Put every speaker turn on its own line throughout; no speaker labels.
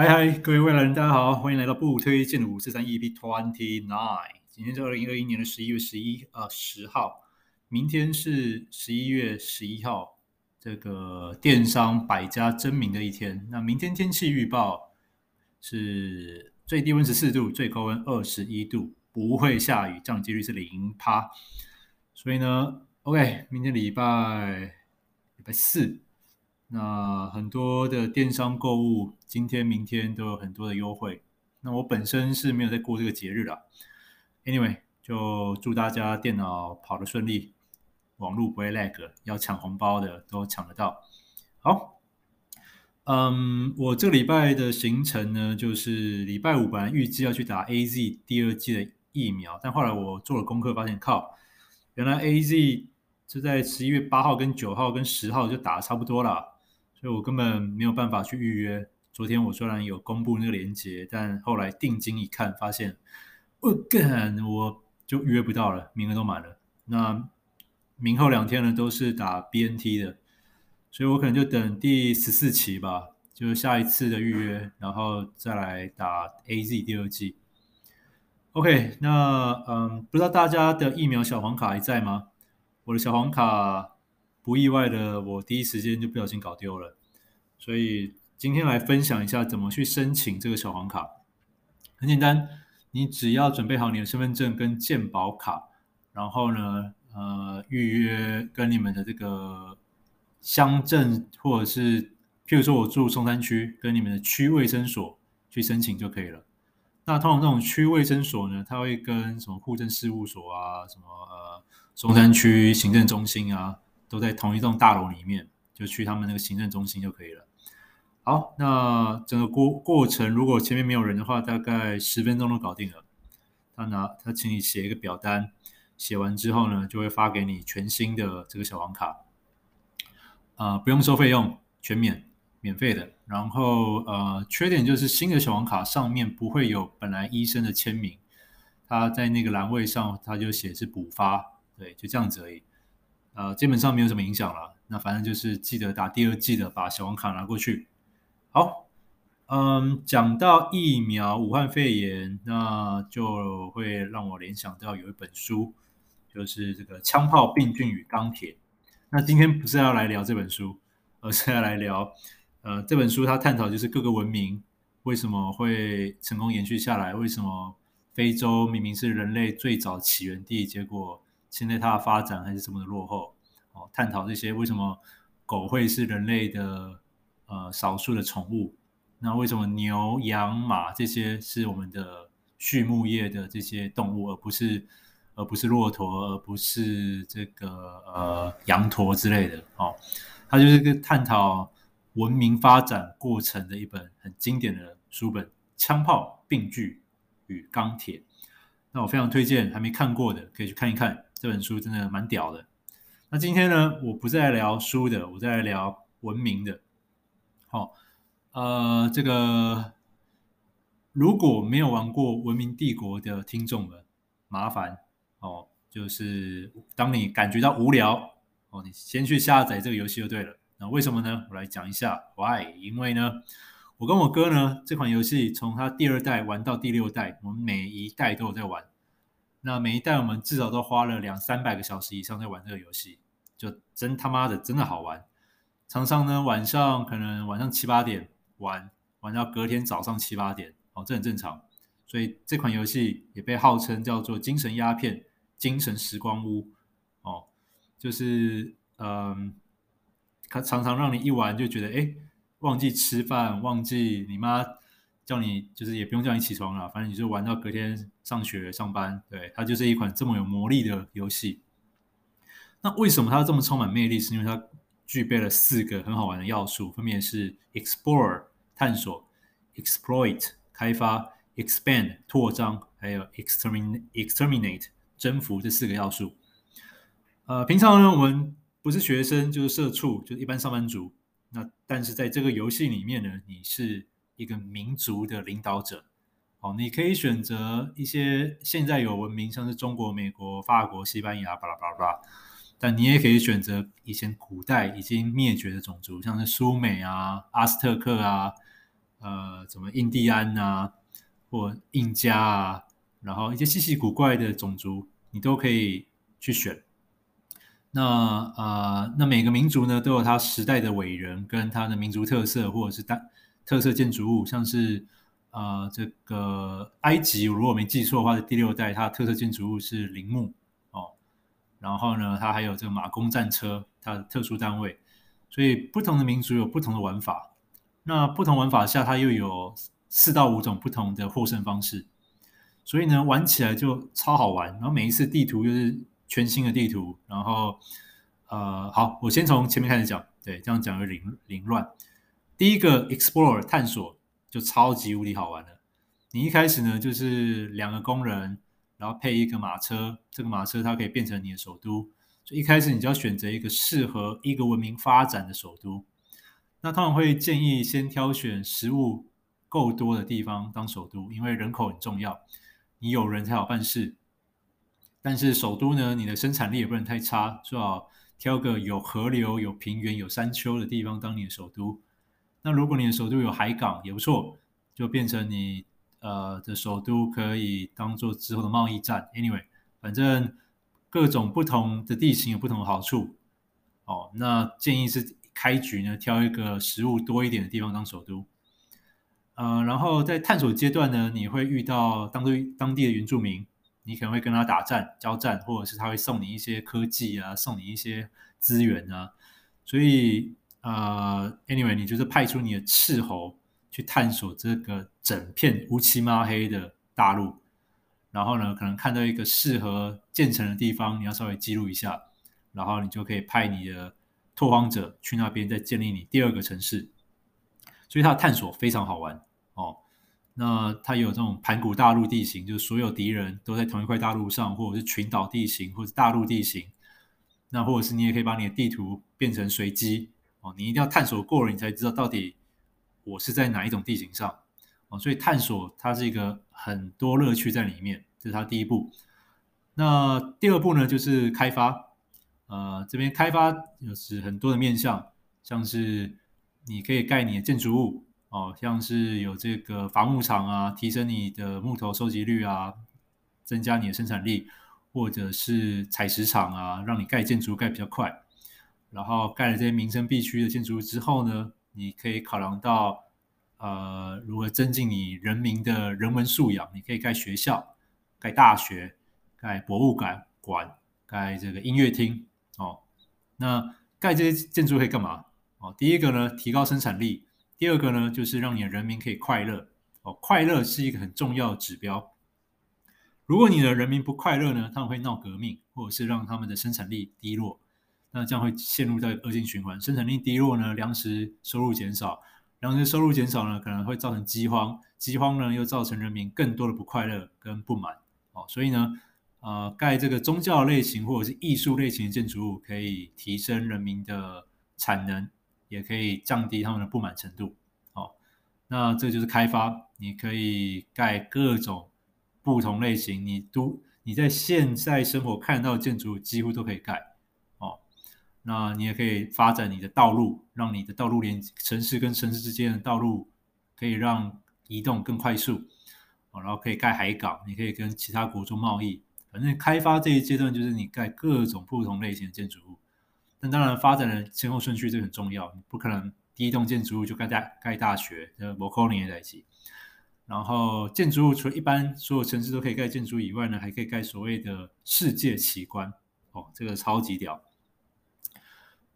嗨嗨，各位未来人，大家好，欢迎来到不推荐的五四三 EP Twenty Nine。今天是二零二一年的十一月十一呃十号，明天是十一月十一号，这个电商百家争鸣的一天。那明天天气预报是最低温十四度，最高温二十一度，不会下雨，降几率是零趴。所以呢，OK，明天礼拜礼拜四。那很多的电商购物，今天、明天都有很多的优惠。那我本身是没有在过这个节日啦。Anyway，就祝大家电脑跑得顺利，网络不会 lag，要抢红包的都抢得到。好，嗯，我这个礼拜的行程呢，就是礼拜五本来预计要去打 AZ 第二剂的疫苗，但后来我做了功课，发现靠，原来 AZ 是在十一月八号、跟九号、跟十号就打的差不多了。所以我根本没有办法去预约。昨天我虽然有公布那个链接，但后来定睛一看，发现，我干，我就预约不到了，名额都满了。那明后两天呢，都是打 BNT 的，所以我可能就等第十四期吧，就是下一次的预约，然后再来打 AZ 第二季。OK，那嗯，不知道大家的疫苗小黄卡还在吗？我的小黄卡。不意外的，我第一时间就不小心搞丢了，所以今天来分享一下怎么去申请这个小黄卡。很简单，你只要准备好你的身份证跟健保卡，然后呢，呃，预约跟你们的这个乡镇或者是，譬如说我住松山区，跟你们的区卫生所去申请就可以了。那通常这种区卫生所呢，它会跟什么户政事务所啊，什么呃松山区行政中心啊。都在同一栋大楼里面，就去他们那个行政中心就可以了。好，那整个过过程，如果前面没有人的话，大概十分钟都搞定了。他拿他请你写一个表单，写完之后呢，就会发给你全新的这个小黄卡。啊、不用收费用，全免，免费的。然后呃，缺点就是新的小黄卡上面不会有本来医生的签名，他在那个栏位上他就写是补发，对，就这样子而已。呃，基本上没有什么影响了。那反正就是记得打第二剂的，把小黄卡拿过去。好，嗯，讲到疫苗，武汉肺炎，那就会让我联想到有一本书，就是这个《枪炮、病菌与钢铁》。那今天不是要来聊这本书，而是要来聊，呃，这本书它探讨就是各个文明为什么会成功延续下来，为什么非洲明明是人类最早起源地，结果。现在它的发展还是这么的落后哦，探讨这些为什么狗会是人类的呃少数的宠物？那为什么牛、羊、马这些是我们的畜牧业的这些动物，而不是而不是骆驼，而不是这个呃羊驼之类的？哦，它就是个探讨文明发展过程的一本很经典的书本，《枪炮、病菌与钢铁》。那我非常推荐，还没看过的可以去看一看。这本书真的蛮屌的。那今天呢，我不再聊书的，我再来聊文明的。好，呃，这个如果没有玩过《文明帝国》的听众们，麻烦哦，就是当你感觉到无聊哦，你先去下载这个游戏就对了。那为什么呢？我来讲一下。Why？因为呢，我跟我哥呢，这款游戏从它第二代玩到第六代，我们每一代都有在玩。那每一代我们至少都花了两三百个小时以上在玩这个游戏，就真他妈的真的好玩。常常呢，晚上可能晚上七八点玩，玩到隔天早上七八点，哦，这很正常。所以这款游戏也被号称叫做“精神鸦片”、“精神时光屋”，哦，就是嗯，它常常让你一玩就觉得，哎，忘记吃饭，忘记你妈。叫你就是也不用叫你起床了，反正你就玩到隔天上学上班。对，它就是一款这么有魔力的游戏。那为什么它这么充满魅力？是因为它具备了四个很好玩的要素，分别是 explore 探索、exploit 开发、expand 扩张，还有 exterminate exterminate 征服这四个要素。呃，平常呢，我们不是学生就是社畜，就是一般上班族。那但是在这个游戏里面呢，你是一个民族的领导者，哦，你可以选择一些现在有文明，像是中国、美国、法国、西班牙，巴拉巴拉巴拉。但你也可以选择以前古代已经灭绝的种族，像是苏美啊、阿斯特克啊、呃，什么印第安啊，或印加啊，然后一些稀奇古怪的种族，你都可以去选。那、呃，那每个民族呢，都有它时代的伟人跟它的民族特色，或者是单特色建筑物，像是、呃，这个埃及，如果没记错的话，是第六代它的特色建筑物是陵墓哦。然后呢，它还有这个马弓战车，它的特殊单位。所以不同的民族有不同的玩法。那不同玩法下，它又有四到五种不同的获胜方式，所以呢，玩起来就超好玩。然后每一次地图又是全新的地图，然后呃，好，我先从前面开始讲，对，这样讲会凌凌乱。第一个 Explore 探索就超级无敌好玩了。你一开始呢，就是两个工人，然后配一个马车，这个马车它可以变成你的首都。所以一开始你就要选择一个适合一个文明发展的首都。那他们会建议先挑选食物够多的地方当首都，因为人口很重要，你有人才好办事。但是首都呢，你的生产力也不能太差，最好挑个有河流、有平原、有山丘的地方当你的首都。那如果你的首都有海港也不错，就变成你呃的首都可以当做之后的贸易站。Anyway，反正各种不同的地形有不同的好处。哦，那建议是。开局呢，挑一个食物多一点的地方当首都，呃，然后在探索阶段呢，你会遇到当地当地的原住民，你可能会跟他打战、交战，或者是他会送你一些科技啊，送你一些资源啊，所以呃，anyway，你就是派出你的斥候去探索这个整片乌漆嘛黑的大陆，然后呢，可能看到一个适合建成的地方，你要稍微记录一下，然后你就可以派你的。拓荒者去那边再建立你第二个城市，所以它的探索非常好玩哦。那它有这种盘古大陆地形，就是所有敌人都在同一块大陆上，或者是群岛地形，或者大陆地形。那或者是你也可以把你的地图变成随机哦，你一定要探索过了，你才知道到底我是在哪一种地形上哦。所以探索它是一个很多乐趣在里面，这是它第一步。那第二步呢，就是开发。呃，这边开发就是很多的面向，像是你可以盖你的建筑物哦，像是有这个伐木场啊，提升你的木头收集率啊，增加你的生产力，或者是采石场啊，让你盖建筑盖比较快。然后盖了这些民生必须的建筑物之后呢，你可以考量到呃如何增进你人民的人文素养，你可以盖学校、盖大学、盖博物馆、馆、盖这个音乐厅。哦，那盖这些建筑可以干嘛？哦，第一个呢，提高生产力；第二个呢，就是让你的人民可以快乐。哦，快乐是一个很重要的指标。如果你的人民不快乐呢，他们会闹革命，或者是让他们的生产力低落。那这样会陷入到恶性循环。生产力低落呢，粮食收入减少，粮食收入减少呢，可能会造成饥荒，饥荒呢又造成人民更多的不快乐跟不满。哦，所以呢。呃，盖这个宗教类型或者是艺术类型的建筑物，可以提升人民的产能，也可以降低他们的不满程度。哦，那这就是开发，你可以盖各种不同类型，你都你在现在生活看到的建筑物几乎都可以盖。那你也可以发展你的道路，让你的道路连城市跟城市之间的道路可以让移动更快速。哦，然后可以盖海港，你可以跟其他国做贸易。反正开发这一阶段就是你盖各种不同类型的建筑物，但当然发展的先后顺序这很重要，你不可能第一栋建筑物就盖大盖大学，呃，摩柯尼也在一起。然后建筑物除了一般所有城市都可以盖建筑以外呢，还可以盖所谓的世界奇观哦，这个超级屌。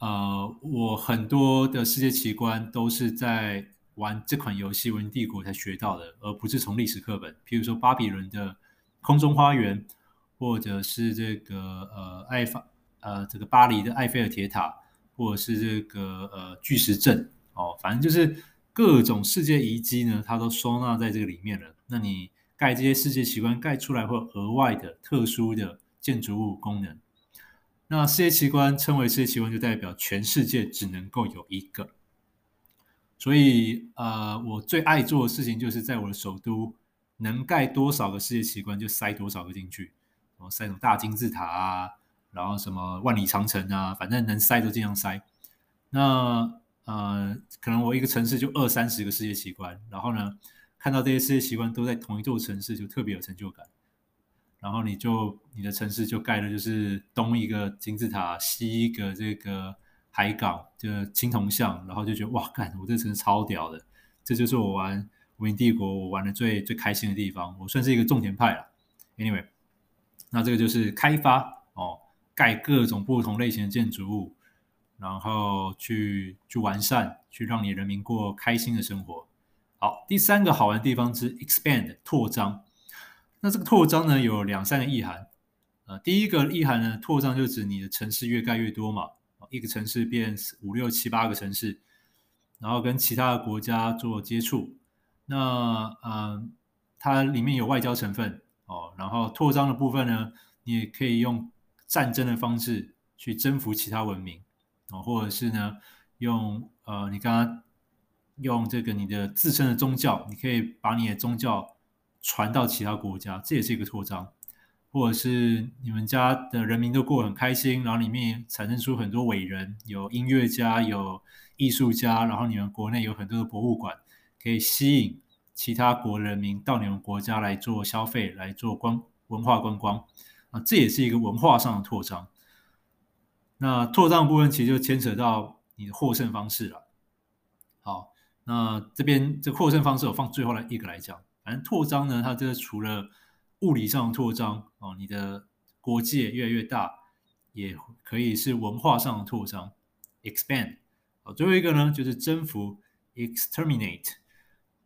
呃，我很多的世界奇观都是在玩这款游戏《文明帝国》才学到的，而不是从历史课本。譬如说巴比伦的空中花园。或者是这个呃埃法呃这个巴黎的埃菲尔铁塔，或者是这个呃巨石阵哦，反正就是各种世界遗迹呢，它都收纳在这个里面了。那你盖这些世界奇观盖出来，会额外的特殊的建筑物功能。那世界奇观称为世界奇观，就代表全世界只能够有一个。所以呃，我最爱做的事情就是在我的首都能盖多少个世界奇观，就塞多少个进去。然后塞什么大金字塔啊，然后什么万里长城啊，反正能塞就尽量塞。那呃，可能我一个城市就二三十个世界奇观，然后呢，看到这些世界奇观都在同一座城市，就特别有成就感。然后你就你的城市就盖的就是东一个金字塔，西一个这个海港，就青铜像，然后就觉得哇，干，我这城市超屌的，这就是我玩文明帝国我玩的最最开心的地方。我算是一个种田派了。Anyway，那这个就是开发哦，盖各种不同类型的建筑物，然后去去完善，去让你人民过开心的生活。好，第三个好玩的地方是 expand 扩张。那这个扩张呢，有两三个意涵，呃，第一个意涵呢，扩张就指你的城市越盖越多嘛，一个城市变五六七八个城市，然后跟其他的国家做接触，那嗯、呃，它里面有外交成分哦，然后扩张的部分呢，你也可以用战争的方式去征服其他文明哦，或者是呢，用呃，你刚刚用这个你的自身的宗教，你可以把你的宗教。传到其他国家，这也是一个扩张，或者是你们家的人民都过得很开心，然后里面产生出很多伟人，有音乐家，有艺术家，然后你们国内有很多的博物馆，可以吸引其他国人民到你们国家来做消费，来做观文化观光啊，这也是一个文化上的扩张。那扩张部分其实就牵扯到你的获胜方式了。好，那这边这获胜方式我放最后来一个来讲。反正拓张呢，它这个除了物理上的拓张哦，你的国界越来越大，也可以是文化上的拓张，expand。好，最后一个呢就是征服，exterminate。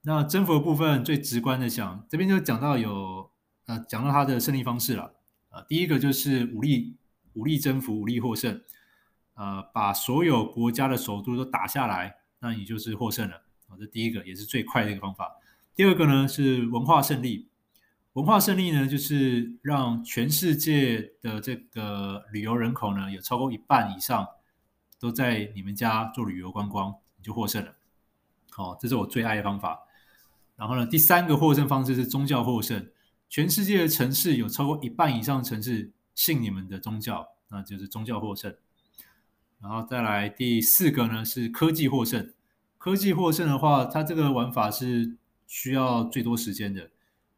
那征服的部分最直观的讲，这边就讲到有呃，讲到它的胜利方式了啊。第一个就是武力武力征服，武力获胜，呃，把所有国家的首都都打下来，那你就是获胜了啊。这第一个也是最快的一个方法。第二个呢是文化胜利，文化胜利呢就是让全世界的这个旅游人口呢有超过一半以上都在你们家做旅游观光，你就获胜了。好，这是我最爱的方法。然后呢，第三个获胜方式是宗教获胜，全世界的城市有超过一半以上的城市信你们的宗教，那就是宗教获胜。然后再来第四个呢是科技获胜，科技获胜的话，它这个玩法是。需要最多时间的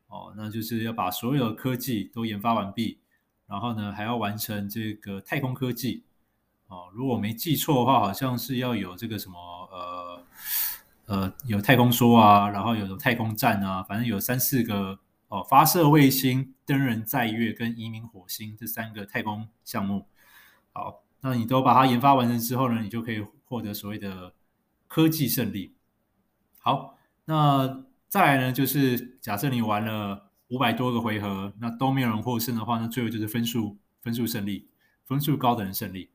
哦，那就是要把所有的科技都研发完毕，然后呢，还要完成这个太空科技哦。如果我没记错的话，好像是要有这个什么呃呃，有太空梭啊，然后有太空站啊，反正有三四个哦，发射卫星、登人载月跟移民火星这三个太空项目。好，那你都把它研发完成之后呢，你就可以获得所谓的科技胜利。好，那。再来呢，就是假设你玩了五百多个回合，那都没有人获胜的话，那最后就是分数分数胜利，分数高的人胜利。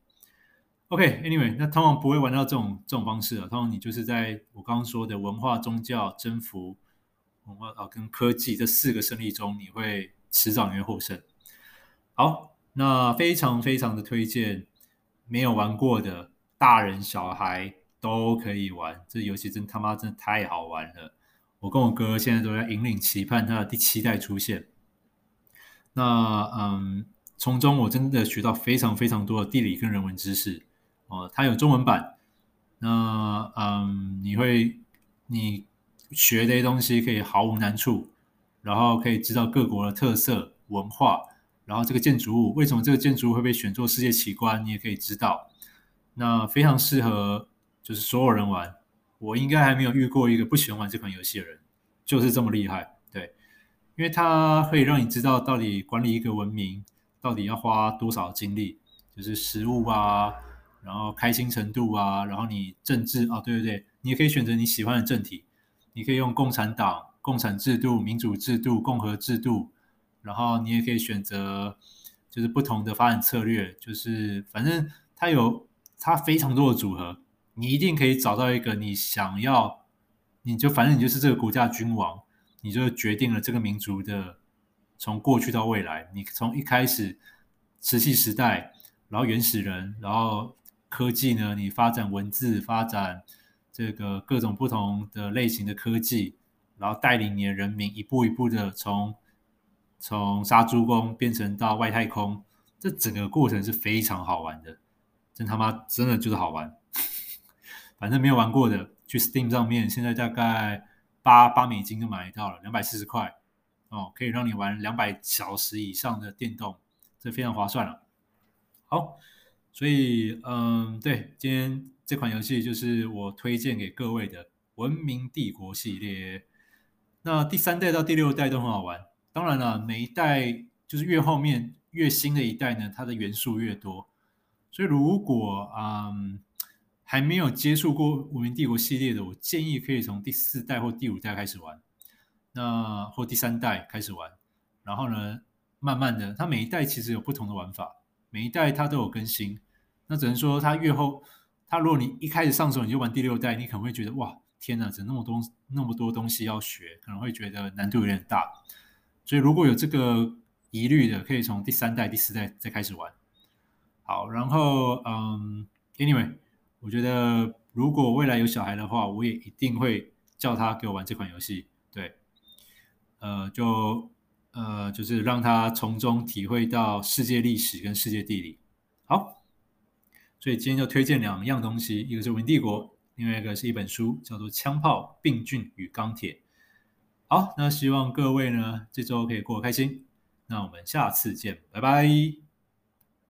OK，Anyway，那通常不会玩到这种这种方式啊，通常你就是在我刚刚说的文化、宗教、征服、文化啊跟科技这四个胜利中，你会迟早你会获胜。好，那非常非常的推荐，没有玩过的大人小孩都可以玩，这游戏真他妈真的太好玩了。我跟我哥现在都在引领期盼它的第七代出现。那嗯，从中我真的学到非常非常多的地理跟人文知识哦。它有中文版，那嗯，你会你学这些东西可以毫无难处，然后可以知道各国的特色文化，然后这个建筑物为什么这个建筑物会被选作世界奇观，你也可以知道。那非常适合就是所有人玩。我应该还没有遇过一个不喜欢玩这款游戏的人，就是这么厉害，对，因为它可以让你知道到底管理一个文明到底要花多少精力，就是食物啊，然后开心程度啊，然后你政治啊，对对对，你也可以选择你喜欢的政体，你可以用共产党、共产制度、民主制度、共和制度，然后你也可以选择就是不同的发展策略，就是反正它有它非常多的组合。你一定可以找到一个你想要，你就反正你就是这个国家的君王，你就决定了这个民族的从过去到未来。你从一开始石器时代，然后原始人，然后科技呢，你发展文字，发展这个各种不同的类型的科技，然后带领你的人民一步一步的从从杀猪工变成到外太空，这整个过程是非常好玩的，真他妈真的就是好玩。反正没有玩过的，去 Steam 上面，现在大概八八美金就买到了，两百四十块哦，可以让你玩两百小时以上的电动，这非常划算了。好，所以嗯，对，今天这款游戏就是我推荐给各位的《文明帝国》系列。那第三代到第六代都很好玩，当然了，每一代就是越后面越新的一代呢，它的元素越多。所以如果嗯还没有接触过《文明帝国》系列的，我建议可以从第四代或第五代开始玩，那或第三代开始玩，然后呢，慢慢的，它每一代其实有不同的玩法，每一代它都有更新。那只能说它越后，它如果你一开始上手你就玩第六代，你可能会觉得哇。天哪，怎么那么多那么多东西要学，可能会觉得难度有点大。所以如果有这个疑虑的，可以从第三代、第四代再开始玩。好，然后嗯，anyway，我觉得如果未来有小孩的话，我也一定会叫他给我玩这款游戏。对，呃，就呃，就是让他从中体会到世界历史跟世界地理。好，所以今天就推荐两样东西，一个是《文明帝国》。另外一个是一本书，叫做《枪炮、病菌与钢铁》。好，那希望各位呢这周可以过得开心。那我们下次见，拜拜。